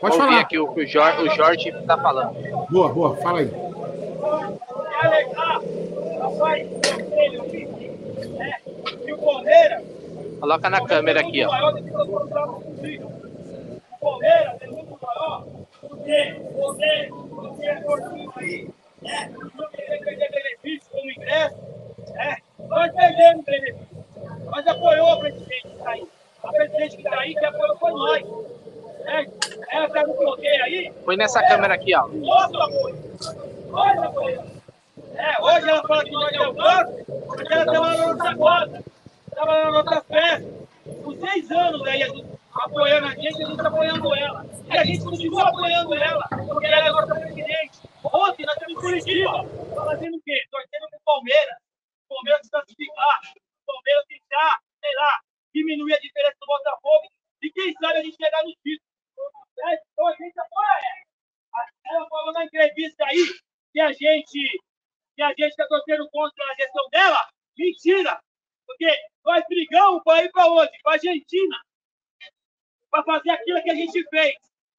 Pode Vamos falar. aqui o que o Jorge, o Jorge tá falando. Boa, boa, fala aí. Coloca na câmera aqui, ó. nós vamos dar possível. O Palmeiras muito maior porque você, você gordinho aí? Não querer perder benefício como ingresso? Nós perdemos apoiou a presidente que está aí. A presidente que está aí que apoiou foi nós. No bloqueio aí, Põe nessa câmera aqui, ó. apoio. Nós apoiamos. É, hoje ela fala que nós é o banco, porque ela estava na nossa conta, estava na nossa festa. Por seis anos aí, a gente apoiando a gente, a gente apoiando ela. E a gente continua apoiando ela, porque ela é nossa presidente. Ontem nós em Curitiba, fazendo o quê? Torcendo pro Palmeiras. O Palmeiras se classificar. O Palmeiras tentar, sei lá, diminuir a diferença do Botafogo. E quem sabe a gente chegar no título. É, Então a gente apoia ela. Ela falou na entrevista aí que a gente que a gente está torcendo contra a gestão dela. Mentira! Porque nós brigamos para ir para onde? Para a Argentina. Para fazer aquilo que a gente fez.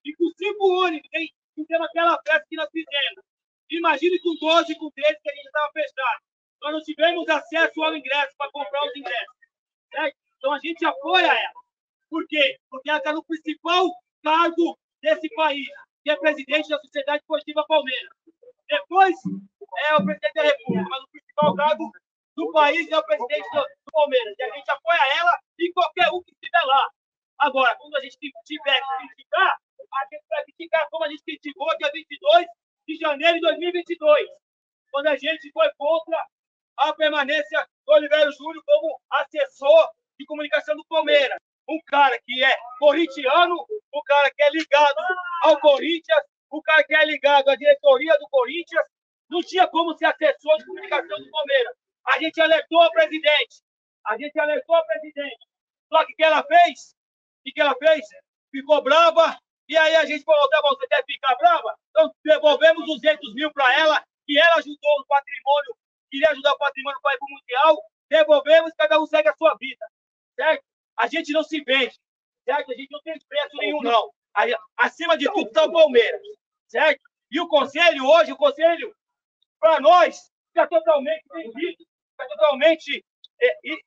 E com cinco ônibus, hein? Fizemos aquela festa que nós fizemos. Imagine com 12, com 13 que a gente estava fechado. Nós não tivemos acesso ao ingresso para comprar os ingressos. Certo? Então a gente apoia ela. Por quê? Porque ela está no principal cargo desse país, que é presidente da Sociedade Esportiva Palmeiras. Depois é o presidente da República, mas o principal cargo do país é o presidente do, do Palmeiras. E a gente apoia ela e qualquer um que estiver lá. Agora, quando a gente tiver que criticar, a gente vai criticar como a gente criticou dia 22 de janeiro de 2022, quando a gente foi contra a permanência do Oliveira Júnior como assessor de comunicação do Palmeiras. Um cara que é corintiano, cara que é ligado ao Corinthians, um cara que é ligado à diretoria do Corinthians, não tinha como ser assessor de comunicação do Palmeiras. A gente alertou a presidente. A gente alertou a presidente. Só que o que ela fez? O que ela fez? Ficou brava. E aí a gente falou, tá você quer ficar brava? Então devolvemos 200 mil para ela, que ela ajudou o patrimônio, queria ajudar o patrimônio para ir para o Mundial. Devolvemos, cada um segue a sua vida. Certo? A gente não se vende. Certo? A gente não tem preço nenhum, não. Aí, acima de tudo está o Palmeiras. Certo? E o conselho hoje, o conselho, para nós, está totalmente vendido, está totalmente é, i-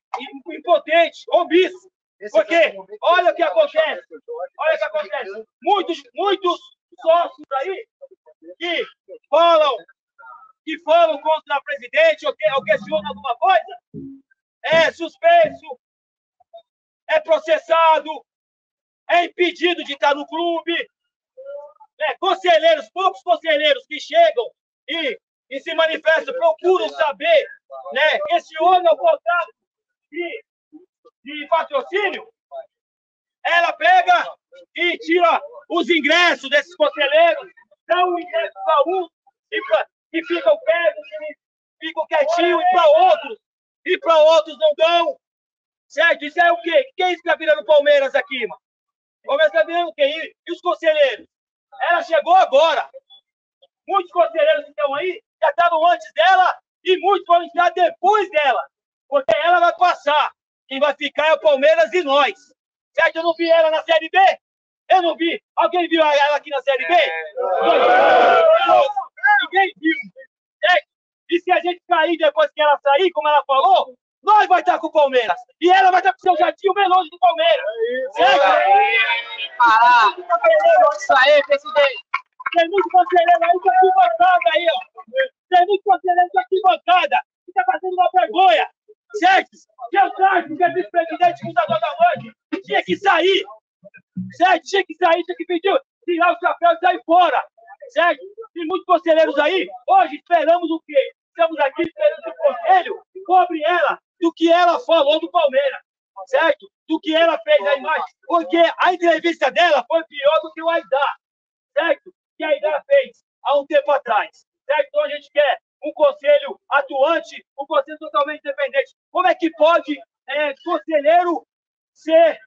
impotente, omisso. Porque olha o que acontece. Olha o que acontece. Muitos, muitos sócios aí que falam, que falam contra a presidente ou, que, ou questionam alguma coisa, é suspenso, é processado, é impedido de estar no clube. Né? Conselheiros, poucos conselheiros que chegam e, e se manifestam, procuram saber, né? questionam o contrato de, de patrocínio, ela pega e tira os ingressos desses conselheiros, dá um ingresso para um e, pra, e ficam e ficam quietinhos, e para outros, e para outros não dão. Certo? Isso é o quê? Quem é isso que está virando Palmeiras aqui, mano? Está virando o quê? E, os conselheiros? Ela chegou agora. Muitos conselheiros que estão aí já estavam antes dela e muitos vão entrar depois dela. Porque ela vai passar. Quem vai ficar é o Palmeiras e nós. Certo? Eu não vi ela na Série B? Eu não vi. Alguém viu ela aqui na Série B? Ninguém viu. Certo? E se a gente cair depois que ela sair, como ela falou, nós vai estar com o Palmeiras. E ela o seu jatinho bem longe do Palmeiras. Certo? Parar. Isso aí, presidente. Tem muito conselheiro aí de arquibancada aí, ó. Tem muito conselheiro de arquibancada que tá fazendo uma vergonha. Certo? Seu Sarto, que é vice-presidente fundador da noite, tinha que sair. Certo? Tinha que sair, tinha que pedir, tirar o chapéu e sair fora. Certo? Tem muitos conselheiros aí. Hoje esperamos o quê? Estamos aqui esperando o conselho cobre ela do que ela falou do Palmeiras. Certo? Do que ela fez aí mais. Porque a entrevista dela foi pior do que o Aidar certo? Que a Aidar fez há um tempo atrás, certo? Então a gente quer um conselho atuante, um conselho totalmente independente. Como é que pode é, conselheiro ser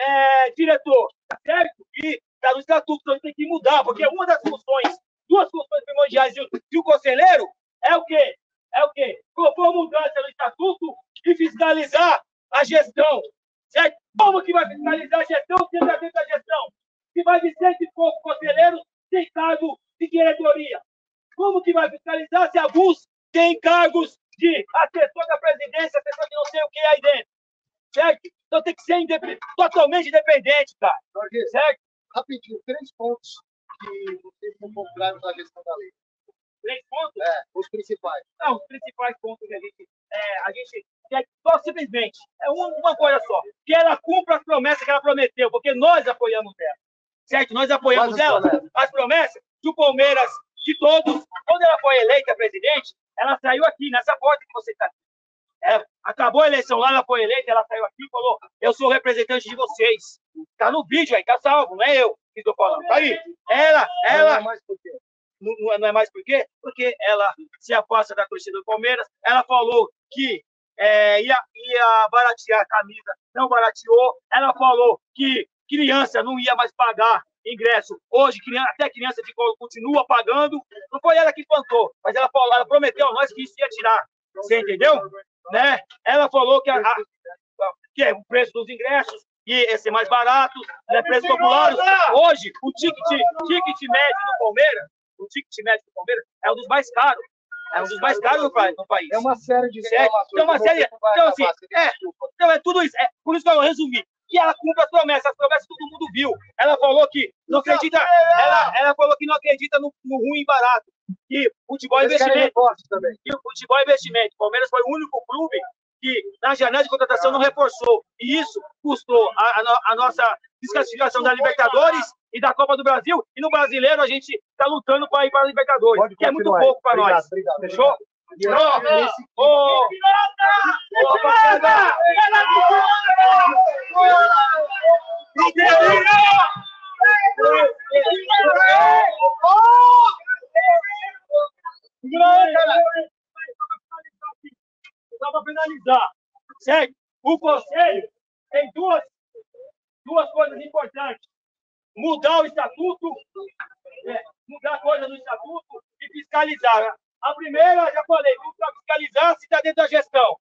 é, diretor, certo? E está no estatuto, então tem que mudar, porque uma das funções, duas funções primordiais de de um conselheiro é o quê? É o quê? Propor mudança no estatuto e fiscalizar a gestão, certo? Como que vai fiscalizar a gestão se dentro da gestão? que mais de cento e poucos conselheiros têm cargo de diretoria? Como que vai fiscalizar se alguns têm cargos de assessor da presidência, assessor de não sei o que aí dentro? Certo? Então tem que ser independ... totalmente independente, cara. Jorge, Certo? rapidinho, três pontos que vocês não compraram na gestão da lei. Três pontos? É, os principais. Não, os principais pontos que a gente. É, a gente quer só simplesmente. É uma, uma coisa só. Que ela cumpra as promessas que ela prometeu, porque nós apoiamos ela. Certo? Nós apoiamos ela. promessas? As promessas do Palmeiras, de todos. Quando ela foi eleita presidente, ela saiu aqui, nessa porta que você está aqui. É, acabou a eleição lá, ela foi eleita, ela saiu aqui e falou: Eu sou o representante de vocês. Tá no vídeo aí, tá salvo, não é eu que estou falando. Tá aí. Ela, ela, Não é não, é- mais por quê? Porque ela se afasta da torcida do Palmeiras. Ela falou que é, ia, ia baratear a camisa, não barateou. Ela falou que criança não ia mais pagar ingresso. Hoje, criança, até criança ficou, continua pagando. Não foi ela que plantou, mas ela, falou, ela prometeu a nós que isso ia tirar. Você entendeu? Né? Ela falou que, a- a- que é o preço dos ingressos ia ser mais barato, né? preços populares. Hoje, o ticket, ticket médio do Palmeiras o ticket médio do Palmeiras é um dos mais caros. É um dos mais caros no, pa- no país. É uma série de Certo? reclamações. Então, uma série- então, assim, é. Então é tudo isso. É, por isso que eu resumi. Que ela cumpre as promessas. As promessas todo mundo viu. Ela falou que não acredita. Ela, ela falou que não acredita no, no ruim e barato. Que futebol é investimento. E o futebol é investimento. O Palmeiras foi o único clube que, na janela de contratação, não reforçou. E isso custou a, a a nossa desclassificação da Libertadores e da Copa do Brasil. E no brasileiro, a gente está lutando para ir para a Libertadores, Pode que é muito pouco para nós. Obrigado, Fechou? E Ô, rapaziada. Só para finalizar, certo? O conselho tem duas, duas coisas importantes: mudar o estatuto, é, mudar coisas no estatuto e fiscalizar. A primeira, já falei, para fiscalizar se está dentro da gestão.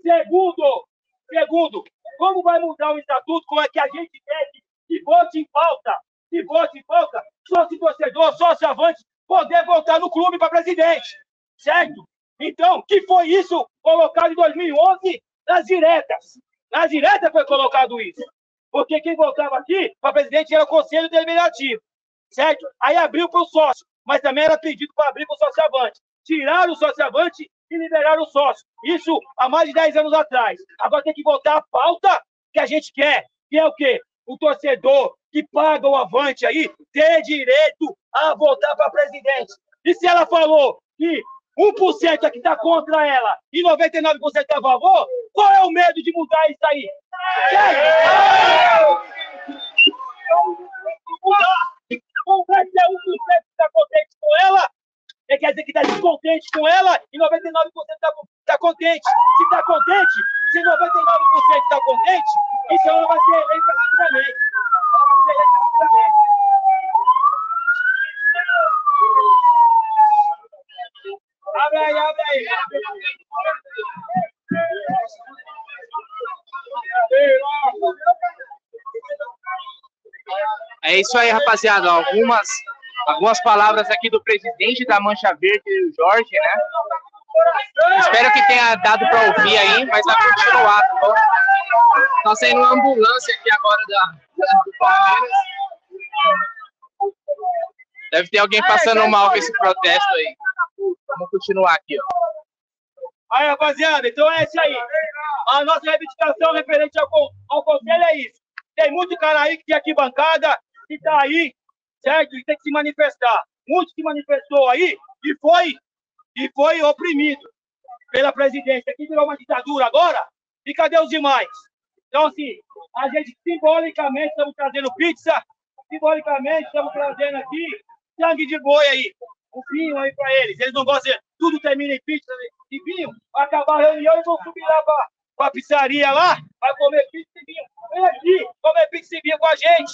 Segundo, segundo, como vai mudar o estatuto? Como é que a gente quer que, vote em falta? Que vote em falta, sócio torcedor, sócio avante, poder votar no clube para presidente. Certo? Então, que foi isso colocado em 2011 nas diretas? Nas diretas foi colocado isso. Porque quem votava aqui para presidente era o Conselho Deliberativo. Certo? Aí abriu para o sócio, mas também era pedido para abrir para o sócio avante. Tiraram o sócio avante e liberaram o sócio. Isso há mais de 10 anos atrás. Agora tem que votar a pauta que a gente quer, que é o quê? O torcedor que paga o avante aí ter direito a votar para presidente. E se ela falou que 1% é que está contra ela e 99% é a favor, qual é o medo de mudar isso aí? Certo? Não vai ser 1% que está contente com ela, quer dizer que está descontente com ela e 99% está tá contente. Está contente, se 99% está contente, então ela vai ser eleita rapidamente. Ela vai ser eleita rapidamente. Abre aí, abre aí. É isso aí, rapaziada. Algumas, algumas palavras aqui do presidente da Mancha Verde, o Jorge, né? Espero que tenha dado para ouvir aí, mas vai continuar, tá bom? Tá saindo uma ambulância aqui agora da, do Palmeiras. Deve ter alguém passando mal com esse protesto aí. Vamos continuar aqui, ó. Aí, rapaziada, então é isso aí. A nossa reivindicação referente ao, ao conselho é isso. Tem muito cara aí que tem aqui bancada, que tá aí, certo? E tem que se manifestar. Muito se manifestou aí e foi, e foi oprimido pela presidência. Aqui virou uma ditadura agora, e cadê os demais? Então, assim, a gente simbolicamente estamos trazendo pizza, simbolicamente estamos trazendo aqui sangue de boi aí, um vinho aí para eles. Eles não gostam, de- tudo termina em pizza e vinho. Acabar a reunião e vão subir lá para a pizzaria lá, vai comer pizza e vinho. Vem aqui, comer pizza e vinho com a gente.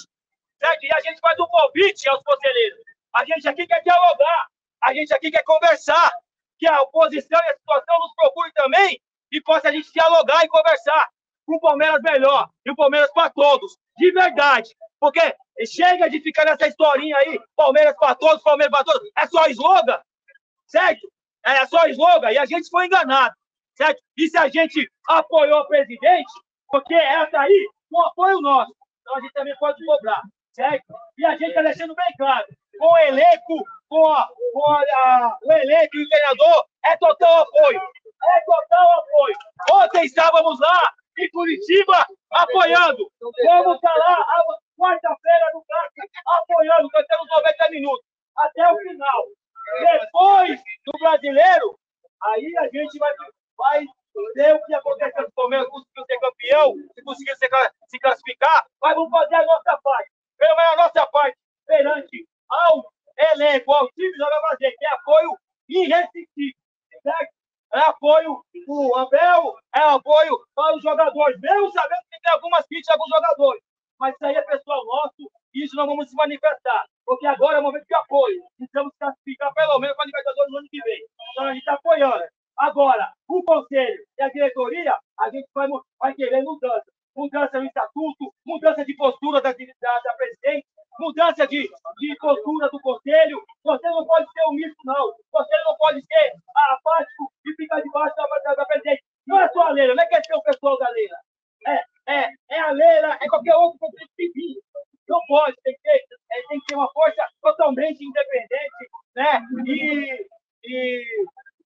Certo? E a gente faz um convite aos conselheiros. A gente aqui quer dialogar, a gente aqui quer conversar. Que a oposição e a situação nos procure também e possa a gente dialogar e conversar com o Palmeiras melhor e o Palmeiras para todos, de verdade. Porque chega de ficar nessa historinha aí, Palmeiras para todos, Palmeiras para todos. É só slogan, certo? É só slogan. E a gente foi enganado, certo? E se a gente apoiou o presidente, porque essa aí, com apoio nosso, então a gente também pode cobrar, certo? E a gente está deixando bem claro, com o elenco, com, a, com a, a, o elenco e o treinador, é total apoio. É total apoio. Ontem estávamos lá, em Curitiba, apoiando. Vamos estar lá, quarta-feira, no CAC, apoiando, cantando 90 minutos, até o final. Depois do brasileiro, aí a gente vai, vai ver o que aconteceu com o Palmeiras, conseguiu ser campeão, se conseguiu se classificar, mas vamos fazer a nossa parte. Pelo menos a nossa parte, perante ao elenco, ao time, nós vamos fazer, que é apoio irresistível. Certo? É apoio o Abel, é apoio para os jogadores, mesmo sabendo que tem algumas críticas com os jogadores. Mas isso aí é pessoal nosso, e isso não vamos se manifestar. Porque agora é o momento de apoio. Precisamos classificar pelo menos para a Libertadores no ano que vem. Então a gente está apoiando. Agora, o conselho e a diretoria, a gente vai, vai querer mudança. Mudança no estatuto, mudança de postura da, da, da presidente, mudança de, de postura do conselho. Você não pode ser omisso, não. Você não pode ser apático e ficar debaixo da, da, da presidente. Não é só a Leila, não é questão pessoal da Leila. É, é, é a Leila, é qualquer outro presidente civil. Não pode, tem que, ter, é, tem que ter uma força totalmente independente, né? E, e,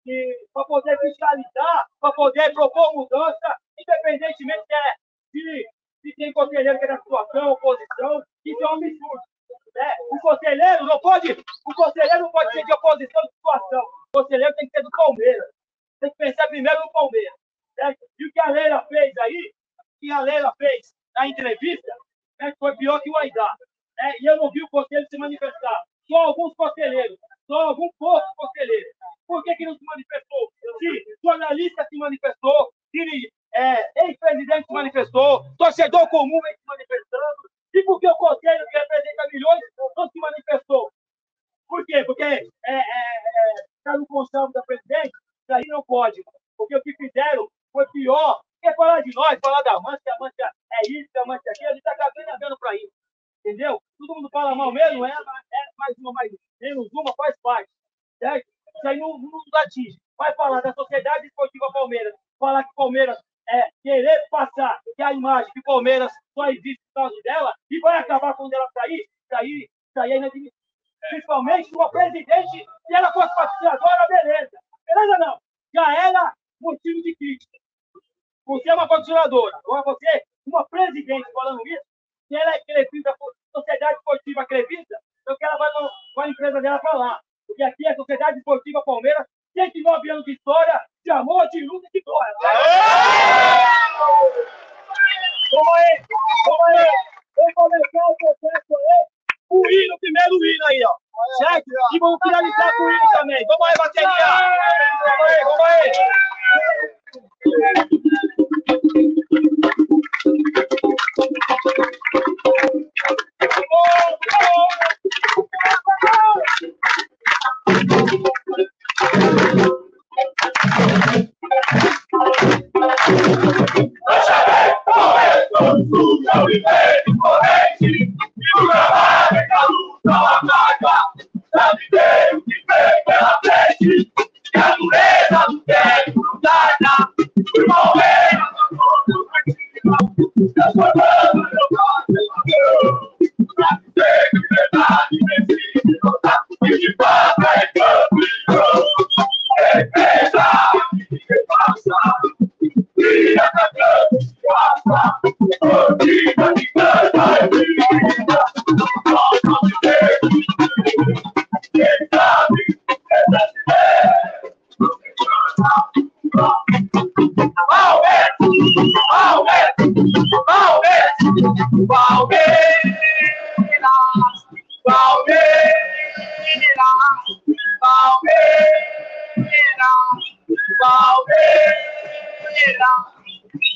e para poder fiscalizar, para poder propor mudança, independentemente se, é, se, se tem conselheiro que é da situação, oposição, isso é um absurdo. Né? O conselheiro não pode, o conselheiro não pode ser de oposição de situação. O conselheiro tem que ser do Palmeiras. Tem que pensar primeiro no Palmeiras. Certo? E o que a Leila fez aí, o que a Leila fez na entrevista, né, foi pior que o Aidá. Né? E eu não vi o conselho se manifestar. Só alguns conselheiros, só alguns poucos conselheiros. Por que, que não se manifestou? Se jornalista se manifestou, se é, ex-presidente se manifestou, torcedor comum vem se manifestando, e por que o conselho que representa milhões não se manifestou? Por quê? Porque é, é, é, no conselho da presidente, isso aí não pode. Porque o que fizeram foi pior. Quer falar de nós, falar da Mancha, a Mancha é isso, a Mancha é aquilo, a gente está cagando para isso. Entendeu? Todo mundo fala mal mesmo, é, é mais uma, mais menos uma, faz parte. Certo? Isso aí não, nos atinge. Vai falar da Sociedade Esportiva Palmeiras, falar que Palmeiras é querer passar que a imagem que Palmeiras só existe por causa dela e vai acabar quando ela sair, sair, sair inadmissível. Principalmente uma presidente, se ela fosse patrocinadora, beleza. Beleza não? Já era motivo de crítica. Você é uma patrocinadora. Agora você, uma presidente falando isso, se ela é crevista, Sociedade Esportiva crevista, então que ela vai com a empresa dela falar. Porque aqui é Sociedade Esportiva Palmeiras, 109 anos de história, de amor, de luta e de glória. Vamos aí, vamos aí. Vamos começar o processo aí. O hino, primeiro hino aí, ó. Certo? E vamos finalizar com hino também. Vamos aí, bateria. Vamos aí, vamos aí. Jesus.